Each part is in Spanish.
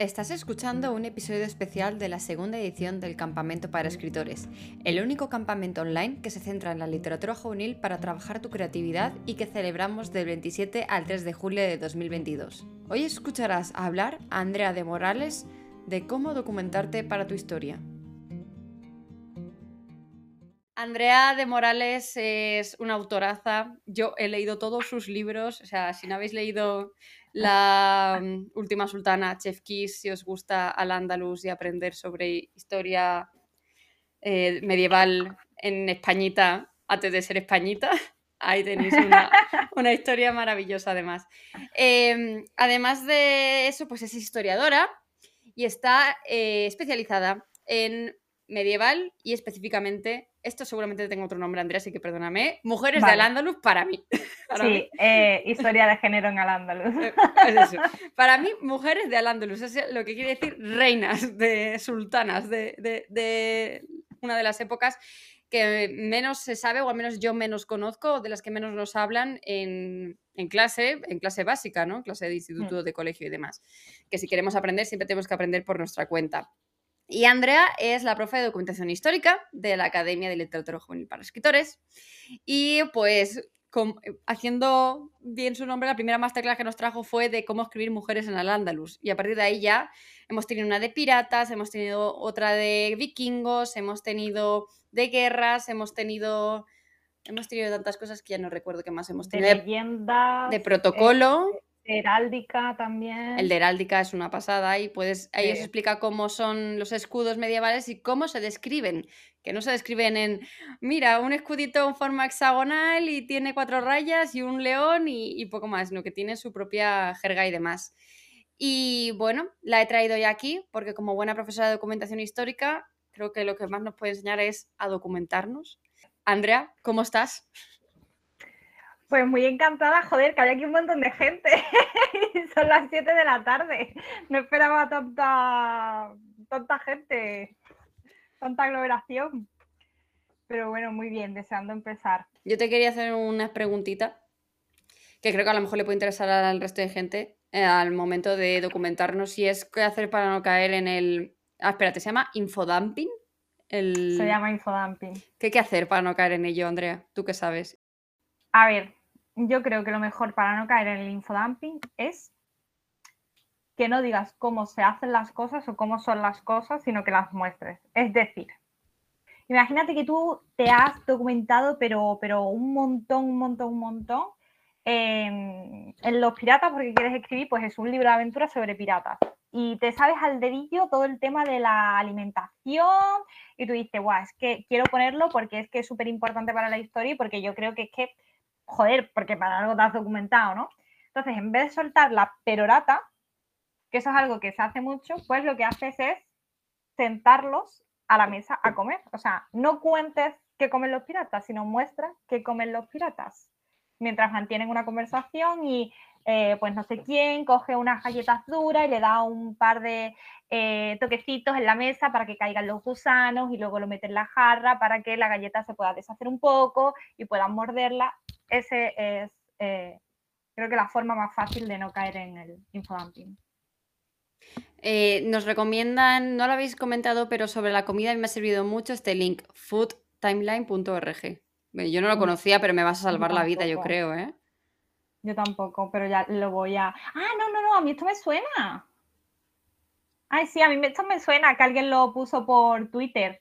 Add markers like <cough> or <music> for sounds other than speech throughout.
Estás escuchando un episodio especial de la segunda edición del Campamento para Escritores, el único campamento online que se centra en la literatura juvenil para trabajar tu creatividad y que celebramos del 27 al 3 de julio de 2022. Hoy escucharás hablar a Andrea de Morales de cómo documentarte para tu historia. Andrea de Morales es una autoraza. Yo he leído todos sus libros. O sea, si no habéis leído La mm, Última Sultana, Chef Kiss, si os gusta al andaluz y aprender sobre historia eh, medieval en Españita, antes de ser Españita, <laughs> ahí tenéis <laughs> una, historia maravillosa además. Em, además de eso, pues es historiadora y está eh, especializada en medieval y específicamente, esto seguramente tengo otro nombre, Andrea, así que perdóname, Mujeres de Al-Ándalus para mí. <laughs> sí, eh, historia de género en Al-Ándalus. Eh, para mí, Mujeres de Al-Ándalus es lo que quiere decir reinas, de sultanas, de, una de las épocas que menos se sabe, o al menos yo menos conozco, de las que menos nos hablan en, clase, en clase básica, ¿no? Clase de instituto, mm. de colegio y demás. Que si queremos aprender, siempre tenemos que aprender por nuestra cuenta. Y Andrea es la profe de documentación histórica de la Academia de Literatura Juvenil para Escritores. Y pues eh, haciendo bien su nombre, la primera masterclass que nos trajo fue de cómo escribir mujeres en Al-Ándalus. Y a partir de ahí ya hemos tenido una de piratas, hemos tenido otra de vikingos, hemos tenido de guerras, hemos tenido... Hemos tenido tantas cosas que ya no recuerdo qué más hemos tenido. De leyendas. De protocolo. Eh, heráldica también. El de heráldica es una pasada y puedes, ahí os explica cómo son los escudos medievales y cómo se describen. Que no se describen en, mira, un escudito en forma hexagonal y tiene cuatro rayas y un león y, poco más, sino que tiene su propia jerga y demás. Y bueno, la he traído ya aquí porque como buena profesora de documentación histórica, creo que lo que más nos puede enseñar es a documentarnos. Andrea, ¿cómo estás? Pues muy encantada, joder, que hay aquí un montón de gente. <laughs> Son las 7 de la tarde. No esperaba tanta, tanta gente, tanta aglomeración. Pero bueno, muy bien, deseando empezar. Yo te quería hacer unas preguntitas que creo que a lo mejor le puede interesar al resto de gente eh, al momento de documentarnos si es qué hacer para no caer en el... Ah, espérate, ¿se llama infodumping? El... Se llama infodumping. ¿Qué hay que hacer para no caer en ello, Andrea? ¿Tú qué sabes? A ver, yo creo que lo mejor para no caer en el infodumping es que no digas cómo se hacen las cosas o cómo son las cosas, sino que las muestres. Es decir, imagínate que tú te has documentado, pero, pero un montón, un montón, un montón en, los piratas, porque quieres escribir, pues es un libro de aventuras sobre piratas. Y te sabes al dedillo todo el tema de la alimentación y tú dices, guau, es que quiero ponerlo porque es que es súper importante para la historia y porque yo creo que es que joder, porque para algo te has documentado, ¿no? Entonces, en vez de soltar la perorata, que eso es algo que se hace mucho, pues lo que haces es sentarlos a la mesa a comer. O sea, no cuentes qué comen los piratas, sino muestra qué comen los piratas. Mientras mantienen una conversación y eh, pues no sé quién coge unas galletas duras y le da un par de eh, toquecitos en la mesa para que caigan los gusanos y luego lo mete en la jarra para que la galleta se pueda deshacer un poco y puedan morderla ese es, eh, creo que la forma más fácil de no caer en el infodumping. Eh, nos recomiendan, no lo habéis comentado, pero sobre la comida me ha servido mucho este link, foodtimeline.org. Yo no lo mm. conocía, pero me vas a salvar la vida, yo creo, ¿eh? Yo tampoco, pero ya lo voy a... Ah, no, no, no, a mí esto me suena. Ay, sí, a mí esto me suena que alguien lo puso por Twitter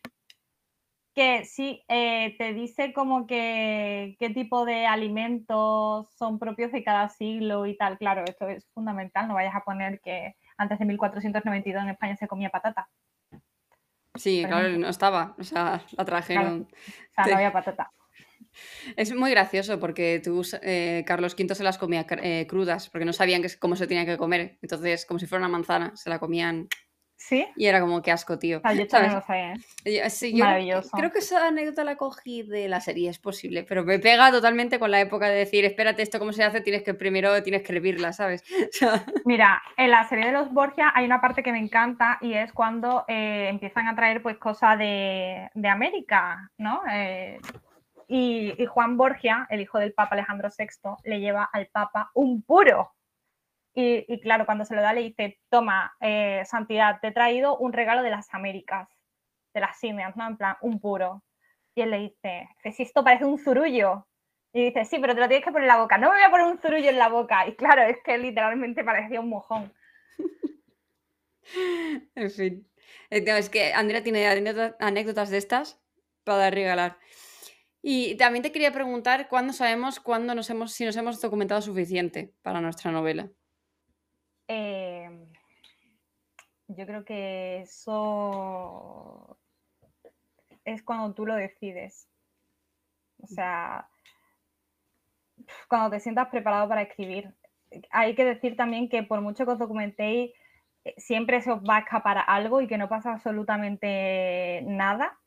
que sí, eh, te dice como que qué tipo de alimentos son propios de cada siglo y tal. Claro, esto es fundamental. No vayas a poner que antes de 1492 en España se comía patata. Sí, claro, no estaba. O sea, la trajeron. o sea, no había patata. Es muy gracioso porque tú, eh, Carlos V se las comía eh, crudas porque no sabían cómo se tenía que comer. Entonces, como si fuera una manzana, se la comían ¿Sí? Y era como, qué asco, tío. yo también lo sé, ¿eh? Sí, Maravilloso. creo que esa anécdota la cogí de la serie, es posible, pero me pega totalmente con la época de decir, espérate, esto cómo se hace, tienes que primero tienes que hervirla, ¿sabes? <laughs> Mira, en la serie de los Borgia hay una parte que me encanta y es cuando eh, empiezan a traer pues cosas de, América, ¿no? Eh, y, y Juan Borgia, el hijo del Papa Alejandro VI, le lleva al Papa un puro Y, claro, cuando se lo da le dice, toma, eh, Santidad, te he traído un regalo de las Américas, de las simias, ¿no? En plan, un puro. Y él le dice, si esto parece un zurullo. Y dice, sí, pero te lo tienes que poner en la boca. No me voy a poner un zurullo en la boca. Y claro, es que literalmente parecía un mojón. <laughs> en fin. Es que Andrea tiene anécdotas de estas para regalar. Y también te quería preguntar cuándo sabemos cuándo nos hemos, si nos hemos documentado suficiente para nuestra novela. Em, yo creo que eso es cuando tú lo decides. O sea, cuando te sientas preparado para escribir. Hay que decir también que por mucho que os documentéis, eh, siempre se os va a escapar algo y que no pasa absolutamente nada.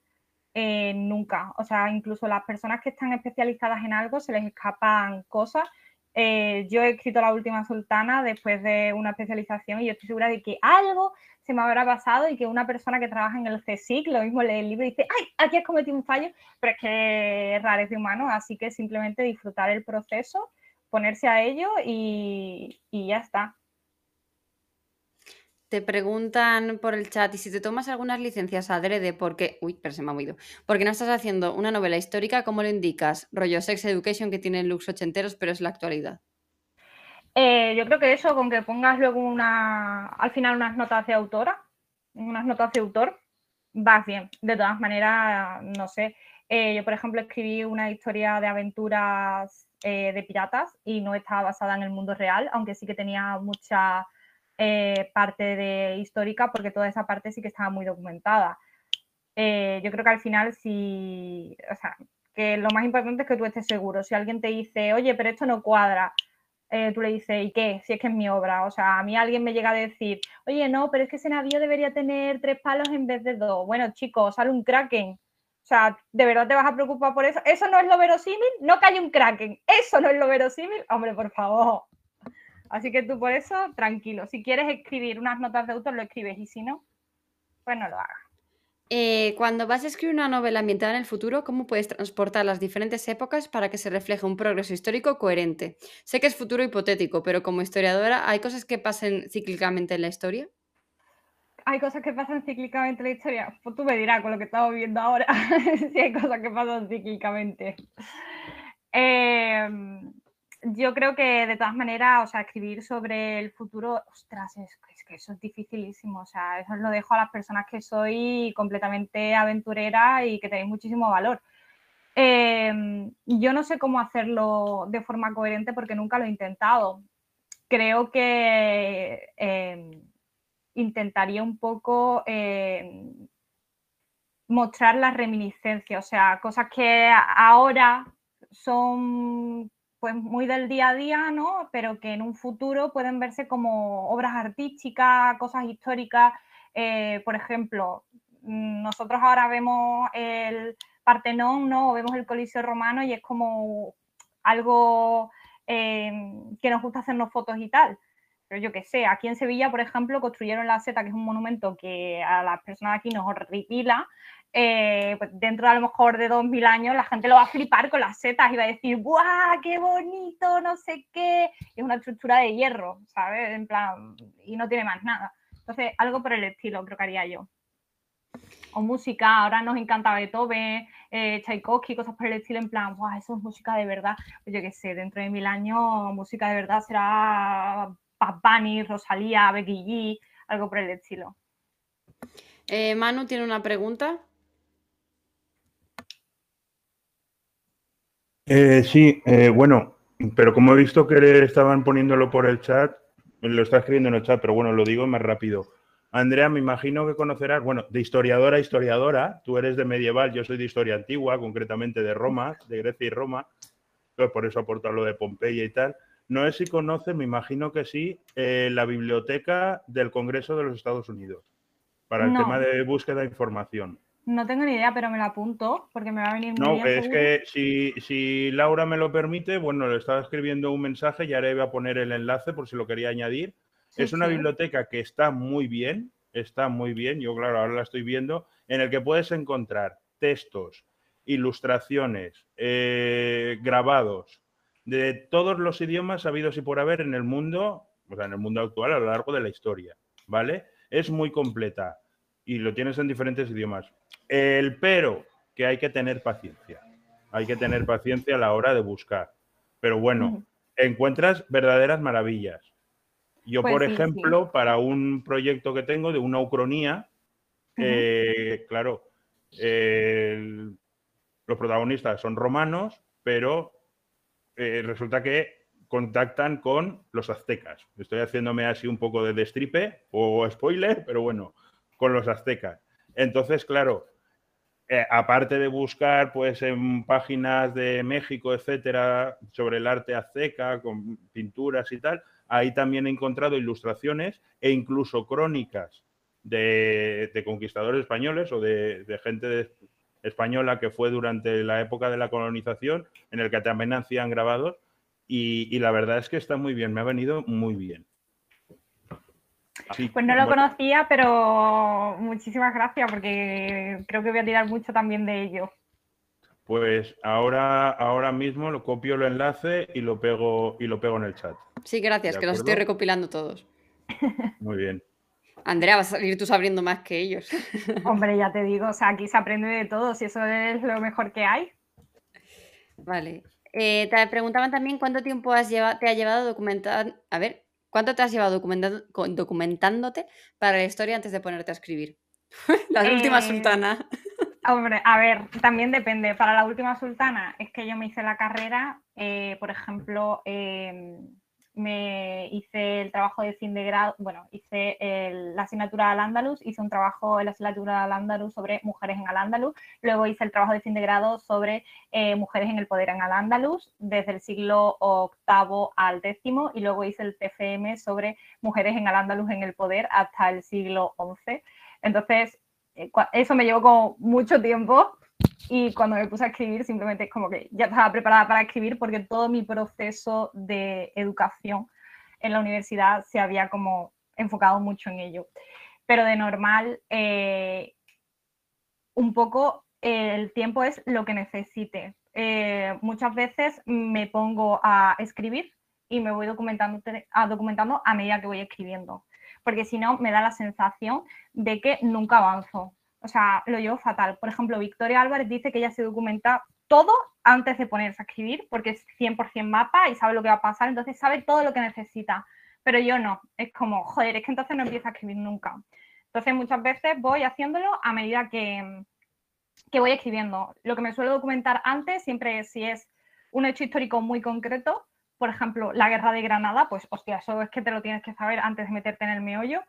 Eh, nunca. O sea, incluso las personas que están especializadas en algo se les escapan cosas. Eh, yo he escrito La Última Sultana después de una especialización y yo estoy segura de que algo se me habrá pasado y que una persona que trabaja en el CSIC lo mismo lee el libro y dice, ay, aquí has cometido un fallo, pero es que es de humano, así que simplemente disfrutar el proceso, ponerse a ello y ya está. Te preguntan por el chat, y si te tomas algunas licencias adrede, porque. Uy, pero se me ha movido. Porque no estás haciendo una novela histórica, ¿cómo lo indicas? Rollo Sex Education que tiene looks ochenteros, pero es la actualidad. Eh, yo creo que eso, con que pongas luego una. Al final unas notas de autora, unas notas de autor, vas bien. De todas maneras, no sé. Eh, yo, por ejemplo, escribí una historia de aventuras eh, de piratas y no estaba basada en el mundo real, aunque sí que tenía mucha eh, parte de histórica, porque toda esa parte sí que estaba muy documentada. Eh, yo creo que al final sí, o sea, que lo más importante es que tú estés seguro. Si alguien te dice, oye, pero esto no cuadra, eh, tú le dices, ¿y qué? Si es que es mi obra. O sea, a mí alguien me llega a decir, oye, no, pero es que ese navío debería tener tres palos en vez de dos. Bueno, chicos, sale un kraken. O sea, ¿de verdad te vas a preocupar por eso? ¿Eso no es lo verosímil? No que haya un kraken. ¿Eso no es lo verosímil? Hombre, por favor. Así que tú por eso, tranquilo. Si quieres escribir unas notas de autor, lo escribes y si no, pues no lo hagas. Eh, cuando vas a escribir una novela ambientada en el futuro, ¿cómo puedes transportar las diferentes épocas para que se refleje un progreso histórico coherente? Sé que es futuro hipotético, pero como historiadora, ¿hay cosas que pasen cíclicamente en la historia? Hay cosas que pasan cíclicamente en la historia. Pues tú me dirás con lo que estamos viendo ahora <laughs> si hay cosas que pasan cíclicamente. Eh, yo creo que de todas maneras, o sea, escribir sobre el futuro, ostras, es, que eso es dificilísimo. O sea, eso lo dejo a las personas que soy completamente aventurera y que tenéis muchísimo valor. Em, yo no sé cómo hacerlo de forma coherente porque nunca lo he intentado. Creo que em, intentaría un poco em, mostrar la reminiscencia, o sea, cosas que ahora son pues muy del día a día, ¿no? Pero que en un futuro pueden verse como obras artísticas, cosas históricas. Eh, por ejemplo, mm, nosotros ahora vemos el Partenón, ¿no? O vemos el Coliseo Romano y es como algo em, que nos gusta hacernos fotos y tal. Pero yo qué sé, aquí en Sevilla, por ejemplo, construyeron la Seta, que es un monumento que a las personas aquí nos horripila, eh, pues dentro a lo mejor de 2000 años la gente lo va a flipar con las setas y va a decir, ¡guau, qué bonito! No sé qué. Es una estructura de hierro, ¿sabes? En plan, y no tiene más nada. Entonces, algo por el estilo creo que haría yo. O música, ahora nos encanta Beethoven, eh, Tchaikovsky, cosas por el estilo, en plan, ¡guau, eso es música de verdad! Pues yo qué sé, dentro de mil años, música de verdad será Bad Rosalía, Becky G, algo por el estilo. Eh, Manu tiene una pregunta. Eh, sí, eh, bueno, pero como he visto que estaban poniéndolo por el chat, lo está escribiendo en el chat, pero bueno, lo digo más rápido. Andrea, me imagino que conocerás, bueno, de historiadora a historiadora, tú eres de medieval, yo soy de historia antigua, concretamente de Roma, de Grecia y Roma, por eso aporto lo de Pompeya y tal. No sé si conoces, me imagino que sí, eh, la biblioteca del Congreso de los Estados Unidos, para el tema de búsqueda de información. No tengo ni idea, pero me la apunto porque me va a venir muy no, es que si, si, Laura me lo permite, bueno, le estaba escribiendo un mensaje y ahora iba a poner el enlace por si lo quería añadir. es una biblioteca que está muy bien, está muy bien, yo claro, ahora la estoy viendo, en el que puedes encontrar textos, ilustraciones, eh, grabados de todos los idiomas habidos y por haber en el mundo, o sea, en el mundo actual a lo largo de la historia, ¿vale? Es muy completa y lo tienes en diferentes idiomas. El pero, que hay que tener paciencia. Hay que tener paciencia a la hora de buscar. Pero bueno, encuentras verdaderas maravillas. Yo, Pues por sí, sí. ejemplo, para un proyecto que tengo de una ucronía, eh, claro, los protagonistas son romanos, pero eh, resulta que contactan con los aztecas. Estoy haciéndome así un poco de destripe o spoiler, pero bueno, con los aztecas. Entonces, claro, eh, aparte de buscar pues en páginas de México, etcétera, sobre el arte azteca, con pinturas y tal, ahí también he encontrado ilustraciones e incluso crónicas de, conquistadores españoles o de, gente española que fue durante la época de la colonización, en el que también hacían grabados, y la verdad es que está muy bien, me ha venido muy bien. Así Pues no lo bueno, conocía, pero muchísimas gracias porque creo que voy a tirar mucho también de ello. Pues ahora, ahora mismo lo copio el enlace y lo pego y lo pego en el chat. Sí, gracias, ¿De que los estoy recopilando todos. Muy bien. Andrea, vas a salir tú sabiendo más que ellos. <laughs> Hombre, ya te digo, o sea, aquí se aprende de todo, si eso es lo mejor que hay. Vale. Eh, te preguntaban también cuánto tiempo has lleva- te ha llevado documentar. A ver, ¿cuánto te has llevado documentando- documentándote para la historia antes de ponerte a escribir? <laughs> la última Eh, sultana. Hombre, a ver, también depende. Para la última sultana es que yo me hice la carrera, eh, por ejemplo, eh, me hice el trabajo de fin de grado, bueno, hice el- la asignatura al andaluz, hice un trabajo en la asignatura al andaluz sobre mujeres en al andaluz, luego hice el trabajo de fin de grado sobre eh, mujeres en el poder en al andaluz desde el siglo VIII al X y luego hice el TFM sobre mujeres en al andaluz en el poder hasta el siglo XI. Entonces, eh, eso me llevó como mucho tiempo y cuando me puse a escribir simplemente como que ya estaba preparada para escribir porque todo mi proceso de educación en la universidad se había como enfocado mucho en ello. Pero de normal, eh, un poco eh, el tiempo es lo que necesite. Eh, muchas veces me pongo a escribir y me voy documentando a, documentando a medida que voy escribiendo, porque si no me da la sensación de que nunca avanzo. O sea, lo llevo fatal. Por ejemplo, Victoria Álvarez dice que ella se documenta todo antes de ponerse a escribir, porque es 100% mapa y sabe lo que va a pasar, entonces sabe todo lo que necesita. Pero yo no. Es como, joder, es que entonces no empiezo a escribir nunca. Entonces muchas veces voy haciéndolo a medida que, que voy escribiendo. Lo que me suelo documentar antes siempre es si es un hecho histórico muy concreto, por ejemplo, la guerra de Granada, pues hostia, eso es que te lo tienes que saber antes de meterte en el meollo.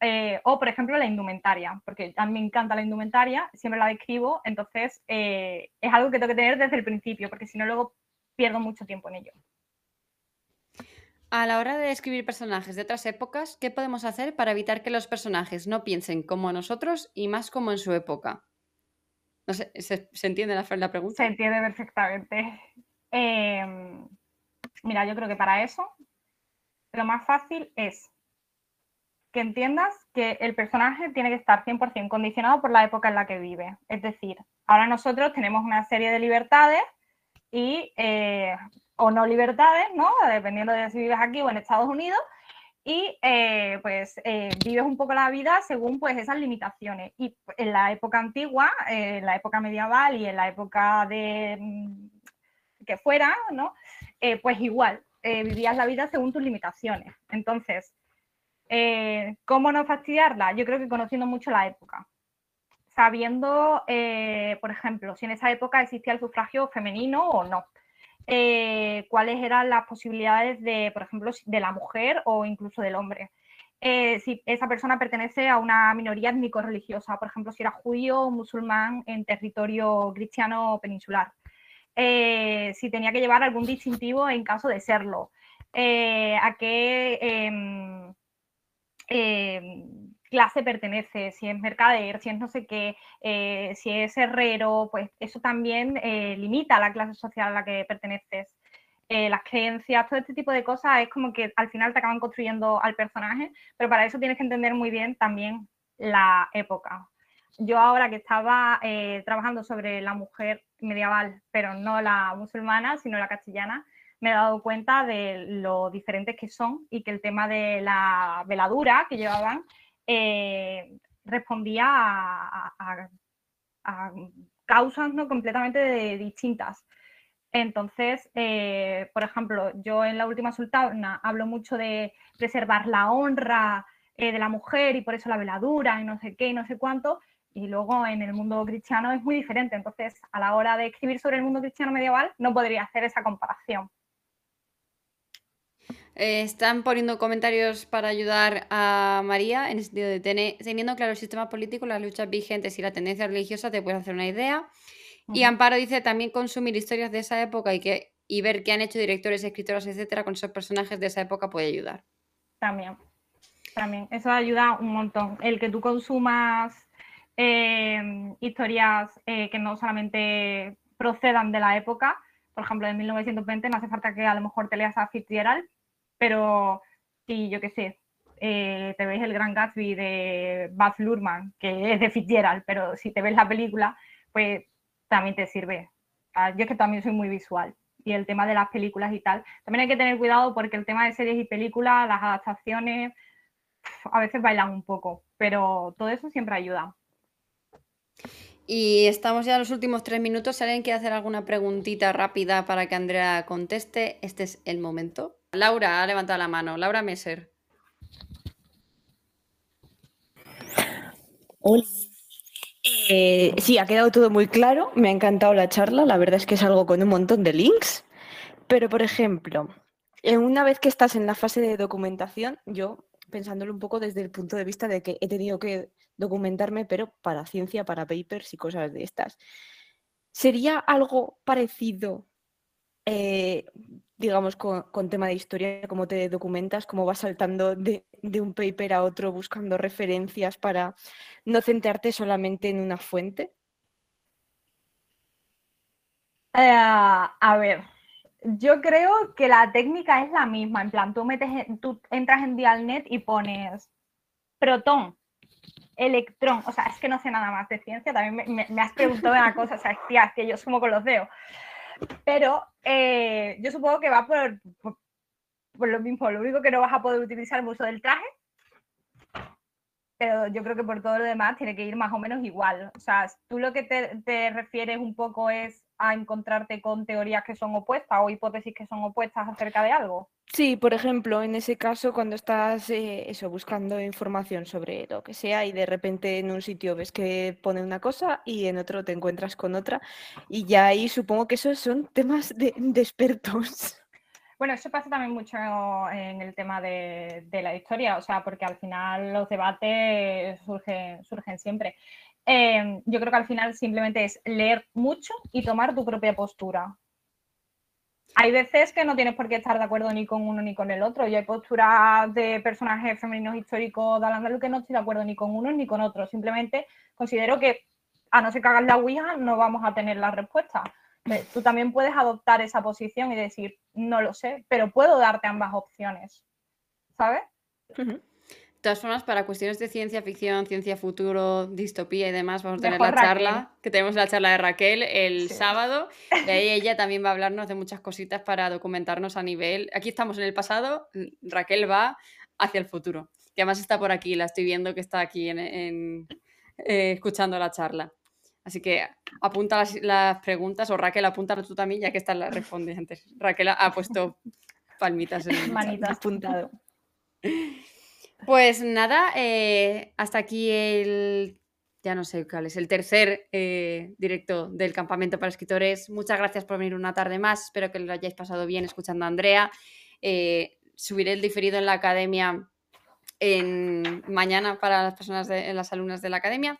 Eh, o, por ejemplo, la indumentaria, porque a mí me encanta la indumentaria, siempre la describo, entonces eh, es algo que tengo que tener desde el principio, porque si no, luego pierdo mucho tiempo en ello. A la hora de escribir personajes de otras épocas, ¿qué podemos hacer para evitar que los personajes no piensen como nosotros y más como en su época? No sé, ¿se, se entiende la, la pregunta? Se entiende perfectamente. <laughs> Eh, mira, yo creo que para eso lo más fácil es que entiendas que el personaje tiene que estar 100% condicionado por la época en la que vive. Es decir, ahora nosotros tenemos una serie de libertades y, eh, o no libertades, ¿no? Dependiendo de si vives aquí o en Estados Unidos. Y eh, pues eh, vives un poco la vida según pues esas limitaciones. Y en la época antigua, en la época medieval y en la época de mm, que fuera, ¿no? Pues igual, vivías la vida según tus limitaciones. Entonces, eh, ¿cómo no fastidiarla? Yo creo que conociendo mucho la época. Sabiendo, eh, por ejemplo, si en esa época existía el sufragio femenino o no. Eh, cuáles eran las posibilidades de, por ejemplo, de la mujer o incluso del hombre. Si esa persona pertenece a una minoría étnico-religiosa, por ejemplo, si era judío o musulmán en territorio cristiano peninsular. Si tenía que llevar algún distintivo en caso de serlo. A qué em, eh, clase pertenece, si es mercader, si es no sé qué, eh, si es herrero, pues eso también eh, limita la clase social a la que perteneces. Eh, las creencias, todo este tipo de cosas es como que al final te acaban construyendo al personaje, pero para eso tienes que entender muy bien también la época. Yo ahora que estaba eh, trabajando sobre la mujer medieval, pero no la musulmana, sino la castellana, me he dado cuenta de lo diferentes que son y que el tema de la veladura que llevaban eh, respondía a, causas ¿no? completamente distintas. Entonces, eh, por ejemplo, yo en la última sultana hablo mucho de preservar la honra eh, de la mujer y por eso la veladura y no sé qué y no sé cuánto, y luego en el mundo cristiano es muy diferente. Entonces, a la hora de escribir sobre el mundo cristiano medieval, no podría hacer esa comparación. Eh, están poniendo comentarios para ayudar a María en el sentido de tener, teniendo claro el sistema político, las luchas vigentes y la tendencia religiosa, te puedes hacer una idea. Y Amparo dice también consumir historias de esa época y, que, y ver qué han hecho directores, escritores, etcétera, con esos personajes de esa época puede ayudar. También, también. Eso ayuda un montón. El que tú consumas Em, historias eh, que no solamente procedan de la época, por ejemplo, de 1920, no hace falta que a lo mejor te leas a Fitzgerald, pero si yo qué sé, eh, te ves el Gran Gatsby de Baz Luhrmann, que es de Fitzgerald, pero si te ves la película, pues también te sirve. Ah, yo es que también soy muy visual y el tema de las películas y tal. También hay que tener cuidado porque el tema de series y películas, las adaptaciones, a veces bailan un poco, pero todo eso siempre ayuda. Y estamos ya en los últimos tres minutos. Si alguien quiere hacer alguna preguntita rápida para que Andrea conteste, este es el momento. Laura ha levantado la mano. Laura Messer. Hola. Eh, sí, ha quedado todo muy claro. Me ha encantado la charla. La verdad es que es algo con un montón de links. Pero, por ejemplo, una vez que estás en la fase de documentación, yo pensándolo un poco desde el punto de vista de que he tenido que documentarme, pero para ciencia, para papers y cosas de estas. ¿Sería algo parecido, eh, digamos, con, tema de historia, cómo te documentas, cómo vas saltando de, un paper a otro buscando referencias para no centrarte solamente en una fuente? Eh, a ver, yo creo que la técnica es la misma. En plan, tú, metes, tú entras en Dialnet y pones protón, electrón, o sea, es que no sé nada más de ciencia, también me, has preguntado una cosa, o sea, tía, es que yo sumo con los dedos. Pero eh, yo supongo que va por, por, lo mismo, lo único que no vas a poder utilizar uso del traje, pero yo creo que por todo lo demás tiene que ir más o menos igual. O sea, tú lo que te, te refieres un poco es a encontrarte con teorías que son opuestas o hipótesis que son opuestas acerca de algo. Sí, por ejemplo, en ese caso, cuando estás eh, eso, buscando información sobre lo que sea y de repente en un sitio ves que pone una cosa y en otro te encuentras con otra y ya ahí supongo que esos son temas de, expertos. Bueno, eso pasa también mucho en el tema de, la historia, o sea, porque al final los debates surgen, surgen siempre. Eh, yo creo que al final simplemente es leer mucho y tomar tu propia postura hay veces que no tienes por qué estar de acuerdo ni con uno ni con el otro. Y hay posturas de personajes femeninos históricos de al que no estoy de acuerdo ni con uno ni con otro. Simplemente considero que a no ser que la Ouija no vamos a tener la respuesta. Tú también puedes adoptar esa posición y decir, no lo sé, pero puedo darte ambas opciones. ¿Sabes? De todas formas, para cuestiones de ciencia ficción, ciencia futuro, distopía y demás, vamos a tener la charla, que tenemos la charla de Raquel el sábado, y ahí <laughs> ella también va a hablarnos de muchas cositas para documentarnos a nivel... Aquí estamos en el pasado, Raquel va hacia el futuro, que además está por aquí, la estoy viendo que está aquí en, eh, escuchando la charla. Así que apunta las, preguntas, o Raquel, apúntalo tú también, ya que están las respondientes. Raquel ha puesto palmitas en el Manitas apuntado. <laughs> Pues nada, eh, hasta aquí el, ya no sé cuál es, el tercer eh, directo del campamento para escritores. Muchas gracias por venir una tarde más. Espero que lo hayáis pasado bien escuchando a Andrea. Eh, subiré el diferido en la academia en, mañana para las personas, de, las alumnas de la academia.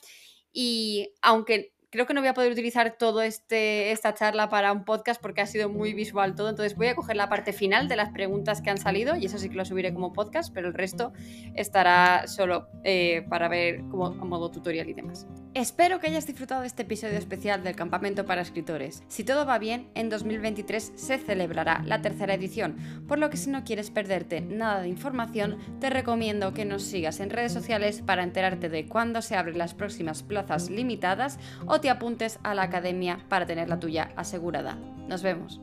Y aunque creo que no voy a poder utilizar todo este esta charla para un podcast porque ha sido muy visual todo, entonces voy a coger la parte final de las preguntas que han salido y eso sí que lo subiré como podcast, pero el resto estará solo eh, para ver como a modo tutorial y demás. Espero que hayas disfrutado de este episodio especial del campamento para escritores. Si todo va bien, en 2023 se celebrará la tercera edición, por lo que si no quieres perderte nada de información, te recomiendo que nos sigas en redes sociales para enterarte de cuándo se abren las próximas plazas limitadas o te apuntes a la academia para tener la tuya asegurada. Nos vemos.